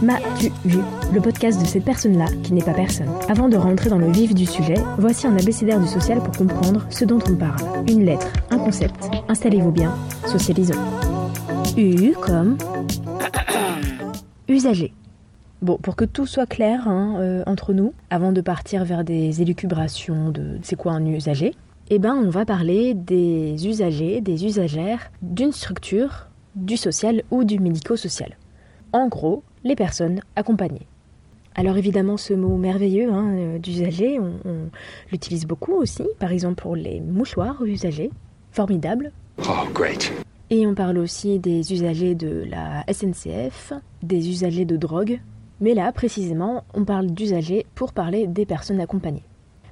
Ma tu vu, le podcast de cette personne-là qui n'est pas personne. Avant de rentrer dans le vif du sujet, voici un abécédaire du social pour comprendre ce dont on parle. Une lettre, un concept. Installez-vous bien, socialisons. U comme usager. Bon, pour que tout soit clair hein, euh, entre nous, avant de partir vers des élucubrations de c'est quoi un usager, eh ben on va parler des usagers, des usagères d'une structure, du social ou du médico-social. En gros, les personnes accompagnées. Alors évidemment, ce mot merveilleux hein, euh, d'usager, on, on l'utilise beaucoup aussi, par exemple pour les mouchoirs usagers, formidable. Oh, great. Et on parle aussi des usagers de la SNCF, des usagers de drogue, mais là précisément, on parle d'usagers pour parler des personnes accompagnées.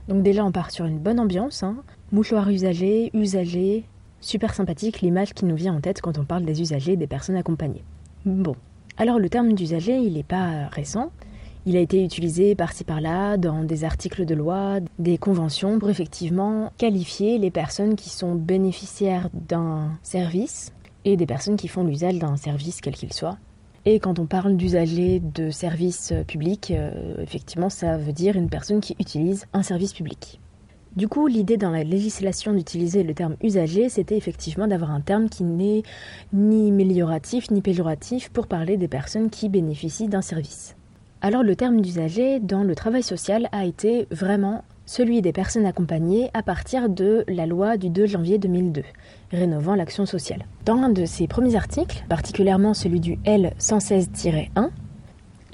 Donc déjà, on part sur une bonne ambiance, hein. mouchoirs usagers, usagers, super sympathique l'image qui nous vient en tête quand on parle des usagers des personnes accompagnées. Bon, alors le terme d'usager, il n'est pas récent. Il a été utilisé par-ci par-là dans des articles de loi, des conventions pour effectivement qualifier les personnes qui sont bénéficiaires d'un service et des personnes qui font l'usage d'un service quel qu'il soit. Et quand on parle d'usager de service public, euh, effectivement, ça veut dire une personne qui utilise un service public. Du coup, l'idée dans la législation d'utiliser le terme usager, c'était effectivement d'avoir un terme qui n'est ni amélioratif ni péjoratif pour parler des personnes qui bénéficient d'un service. Alors le terme d'usager dans le travail social a été vraiment celui des personnes accompagnées à partir de la loi du 2 janvier 2002, rénovant l'action sociale. Dans un de ses premiers articles, particulièrement celui du L116-1,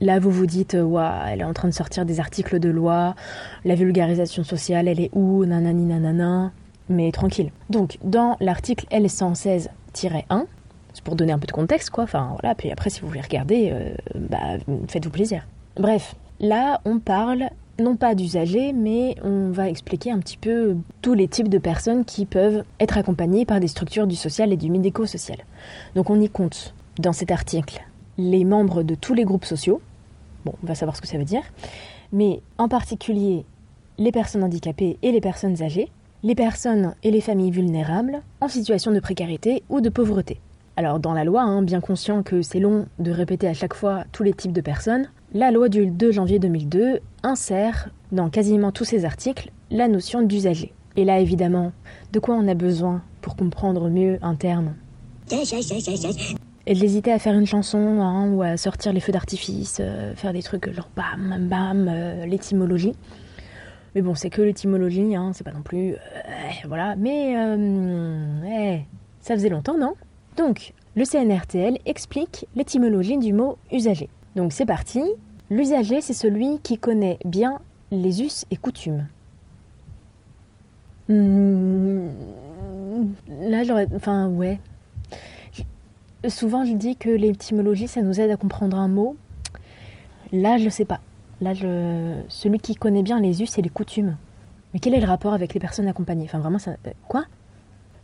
Là, vous vous dites, waouh, elle est en train de sortir des articles de loi, la vulgarisation sociale, elle est où, nanani nanana. Mais tranquille. Donc, dans l'article L116-1, c'est pour donner un peu de contexte, quoi. Enfin, voilà. Puis après, si vous voulez regarder, euh, bah, faites-vous plaisir. Bref, là, on parle non pas d'usagers, mais on va expliquer un petit peu tous les types de personnes qui peuvent être accompagnées par des structures du social et du médico-social. Donc, on y compte dans cet article les membres de tous les groupes sociaux, Bon, on va savoir ce que ça veut dire. Mais en particulier, les personnes handicapées et les personnes âgées, les personnes et les familles vulnérables en situation de précarité ou de pauvreté. Alors dans la loi, hein, bien conscient que c'est long de répéter à chaque fois tous les types de personnes, la loi du 2 janvier 2002 insère dans quasiment tous ses articles la notion d'usager. Et là évidemment, de quoi on a besoin pour comprendre mieux un terme? Et d'hésiter à faire une chanson hein, ou à sortir les feux d'artifice, euh, faire des trucs genre bam, bam, euh, l'étymologie. Mais bon, c'est que l'étymologie, hein, c'est pas non plus. Euh, voilà, mais. Eh, ça faisait longtemps, non? Donc, le CNRTL explique l'étymologie du mot usager. Donc, c'est parti. L'usager, c'est celui qui connaît bien les us et coutumes. Hmm, là, j'aurais. Enfin, ouais, Souvent, je dis que l'étymologie, ça nous aide à comprendre un mot. Là, je ne sais pas. Là, je... celui qui connaît bien les us et les coutumes. Mais quel est le rapport avec les personnes accompagnées? Enfin, vraiment, ça. Quoi?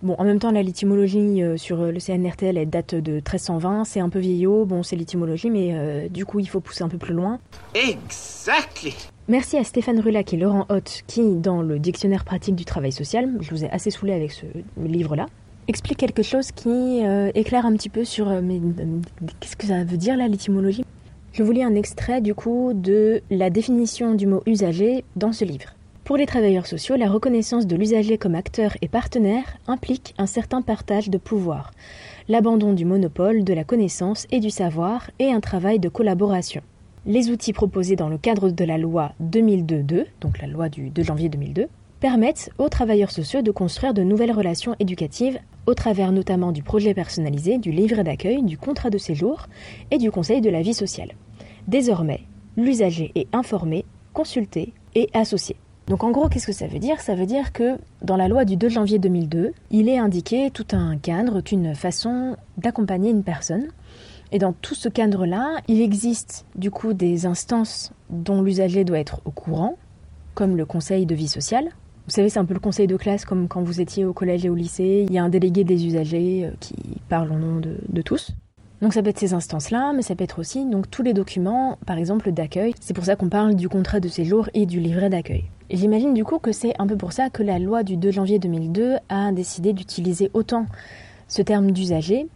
Bon, en même temps, l'étymologie euh, sur le CNRTL, elle date de 1320, c'est un peu vieillot, bon, c'est l'étymologie, mais euh, du coup, il faut pousser un peu plus loin. Exactly. Merci à Stéphane Rulac et Laurent Hoth qui, dans le dictionnaire pratique du travail social, je vous ai assez saoulé avec ce livre-là, explique quelque chose qui euh, éclaire un petit peu sur euh, mais, euh, qu'est-ce que ça veut dire là l'étymologie? Je vous lis un extrait du coup de la définition du mot usager dans ce livre. Pour les travailleurs sociaux, la reconnaissance de l'usager comme acteur et partenaire implique un certain partage de pouvoir, l'abandon du monopole, de la connaissance et du savoir et un travail de collaboration. Les outils proposés dans le cadre de la loi 2002-2, donc la loi du 2 janvier 2002, permettent aux travailleurs sociaux de construire de nouvelles relations éducatives au travers notamment du projet personnalisé, du livret d'accueil, du contrat de séjour et du conseil de la vie sociale. Désormais, l'usager est informé, consulté et associé. Donc en gros, qu'est-ce que ça veut dire? Ça veut dire que dans la loi du 2 janvier 2002, il est indiqué tout un cadre, une façon d'accompagner une personne. Et dans tout ce cadre-là, il existe du coup des instances dont l'usager doit être au courant, comme le conseil de vie sociale. Vous savez, c'est un peu le conseil de classe comme quand vous étiez au collège et au lycée. Il y a un délégué des usagers euh, qui parle au nom de, tous. Donc ça peut être ces instances-là, mais ça peut être aussi donc tous les documents, par exemple d'accueil. C'est pour ça qu'on parle du contrat de séjour et du livret d'accueil. J'imagine du coup que c'est un peu pour ça que la loi du 2 janvier 2002 a décidé d'utiliser autant ce terme d'usager.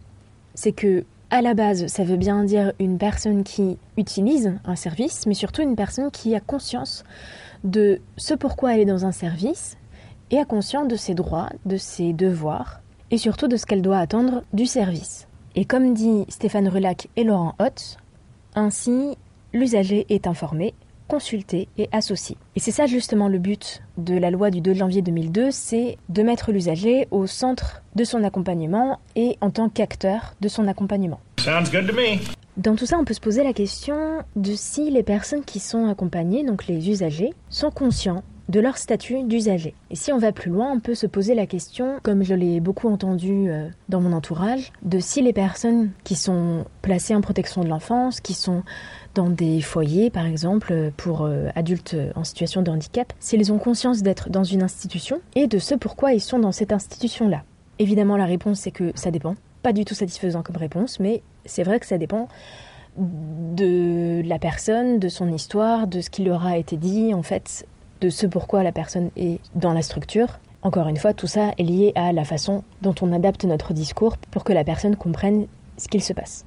C'est que à la base, ça veut bien dire une personne qui utilise un service, mais surtout une personne qui a conscience de ce pourquoi elle est dans un service et a conscience de ses droits, de ses devoirs et surtout de ce qu'elle doit attendre du service. Et comme dit Stéphane Rulac et Laurent Hott, ainsi l'usager est informé, consulté et associé. Et c'est ça justement le but de la loi du 2 janvier 2002, c'est de mettre l'usager au centre de son accompagnement et en tant qu'acteur de son accompagnement. Sounds good to me. Dans tout ça, on peut se poser la question de si les personnes qui sont accompagnées, donc les usagers, sont conscients de leur statut d'usager. Et si on va plus loin, on peut se poser la question, comme je l'ai beaucoup entendu euh, dans mon entourage, de si les personnes qui sont placées en protection de l'enfance, qui sont dans des foyers par exemple pour euh, adultes en situation de handicap, s'ils ont conscience d'être dans une institution et de ce pourquoi ils sont dans cette institution-là. Évidemment, la réponse c'est que ça dépend. Pas du tout satisfaisant comme réponse, mais c'est vrai que ça dépend de la personne, de son histoire, de ce qui leur a été dit. En fait, de ce pourquoi la personne est dans la structure. Encore une fois, tout ça est lié à la façon dont on adapte notre discours pour que la personne comprenne ce qu'il se passe.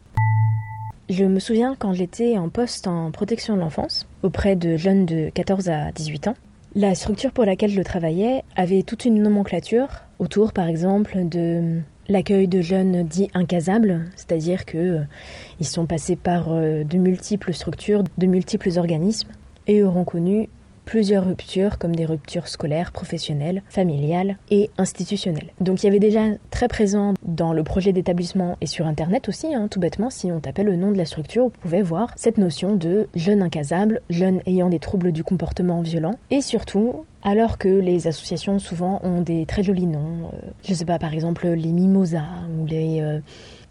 Je me souviens quand j'étais en poste en protection de l'enfance, auprès de jeunes de 14 à 18 ans, la structure pour laquelle je travaillais avait toute une nomenclature autour, par exemple, de l'accueil de jeunes dits incasables, c'est-à-dire que euh, sont passés par euh, de multiples structures, de multiples organismes et auront connu plusieurs ruptures, comme des ruptures scolaires, professionnelles, familiales et institutionnelles. Donc il y avait déjà très présent dans le projet d'établissement et sur Internet aussi, hein, tout bêtement, si on tapait le nom de la structure, vous pouvez voir cette notion de jeune incasable, jeune ayant des troubles du comportement violent, et surtout alors que les associations souvent ont des très jolis noms. Euh, je sais pas, par exemple les mimosas ou euh,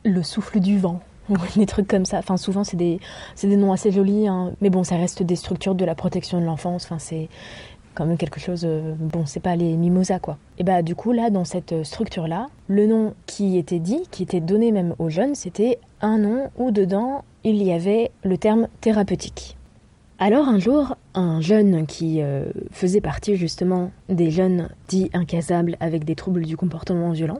le souffle du vent des trucs comme ça. Enfin, souvent, c'est des, des noms assez jolis, hein. mais bon, ça reste des structures de la protection de l'enfance. Enfin, c'est quand même quelque chose. Euh, bon, c'est pas les mimosas, quoi. Et bah, du coup, là, dans cette structure-là, le nom qui était dit, qui était donné même aux jeunes, c'était un nom où dedans il y avait le terme thérapeutique. Alors un jour, un jeune qui euh, faisait partie justement des jeunes dits incasables avec des troubles du comportement violent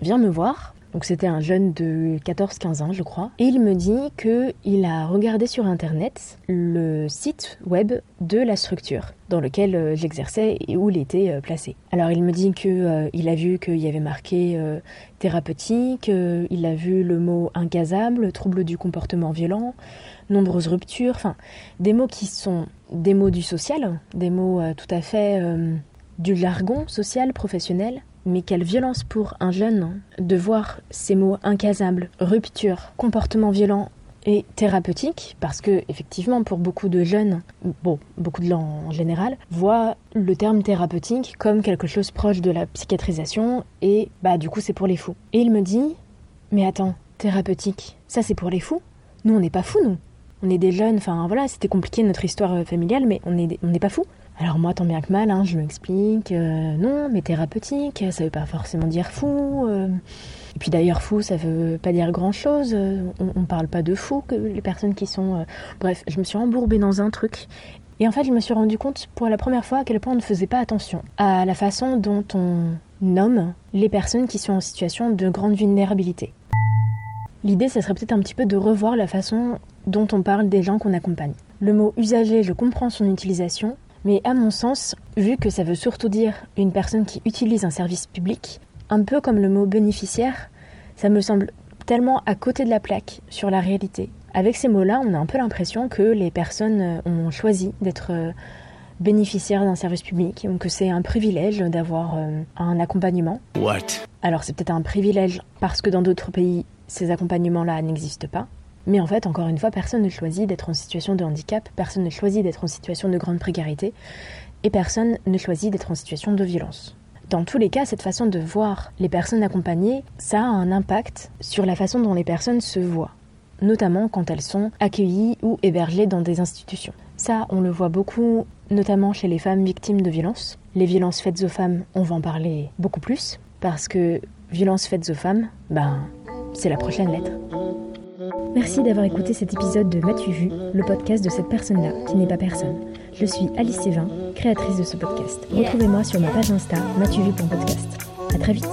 vient me voir donc c'était un jeune de 14-15 ans, je crois. Et il me dit qu'il a regardé sur Internet le site web de la structure dans lequel euh, j'exerçais et où il était euh, placé. Alors il me dit qu'il euh, a vu qu'il y avait marqué thérapeutique, il a vu le mot incasable, trouble du comportement violent, nombreuses ruptures, enfin des mots qui sont des mots du social, des mots tout à fait du jargon social, professionnel, mais quelle violence pour un jeune de voir ces mots incasables, rupture, comportement violent et thérapeutique, parce que effectivement pour beaucoup de jeunes, bon, beaucoup de gens en général, voient le terme thérapeutique comme quelque chose proche de la psychiatrisation et bah du coup c'est pour les fous. Et il me dit, mais attends, thérapeutique, ça c'est pour les fous? Nous on n'est pas fous nous. On est des jeunes, enfin voilà, c'était compliqué notre histoire familiale, mais on on n'est pas fous. Alors moi, tant bien que mal, hein, je m'explique, euh, non, mais thérapeutique, ça veut pas forcément dire fou. Euh. Et puis d'ailleurs, fou, ça veut pas dire grand-chose. On, on, parle pas de fou que les personnes qui sont... Euh. Bref, je me suis embourbée dans un truc. Et en fait, je me suis rendu compte pour la première fois à quel point on ne faisait pas attention à la façon dont on nomme les personnes qui sont en situation de grande vulnérabilité. L'idée, ça serait peut-être un petit peu de revoir la façon dont on parle des gens qu'on accompagne. Le mot usager, je comprends son utilisation, mais à mon sens, vu que ça veut surtout dire une personne qui utilise un service public, un peu comme le mot bénéficiaire, ça me semble tellement à côté de la plaque sur la réalité. Avec ces mots-là, on a un peu l'impression que les personnes euh, ont choisi d'être euh, bénéficiaires d'un service public, donc que c'est un privilège d'avoir euh, un accompagnement. What? Alors c'est peut-être un privilège parce que dans d'autres pays, ces accompagnements-là n'existent pas. Mais en fait, encore une fois, personne ne choisit d'être en situation de handicap, personne ne choisit d'être en situation de grande précarité, et personne ne choisit d'être en situation de violence. Dans tous les cas, cette façon de voir les personnes accompagnées, ça a un impact sur la façon dont les personnes se voient, notamment quand elles sont accueillies ou hébergées dans des institutions. Ça, on le voit beaucoup, notamment chez les femmes victimes de violences. Les violences faites aux femmes, on va en parler beaucoup plus, parce que violences faites aux femmes, ben, c'est la prochaine lettre. Merci d'avoir écouté cet épisode de M'as-tu vu, le podcast de cette personne-là qui n'est pas personne. Je suis Alice Sévin, créatrice de ce podcast. Retrouvez-moi sur ma page Insta, m'as-tu vu.podcast. À très vite.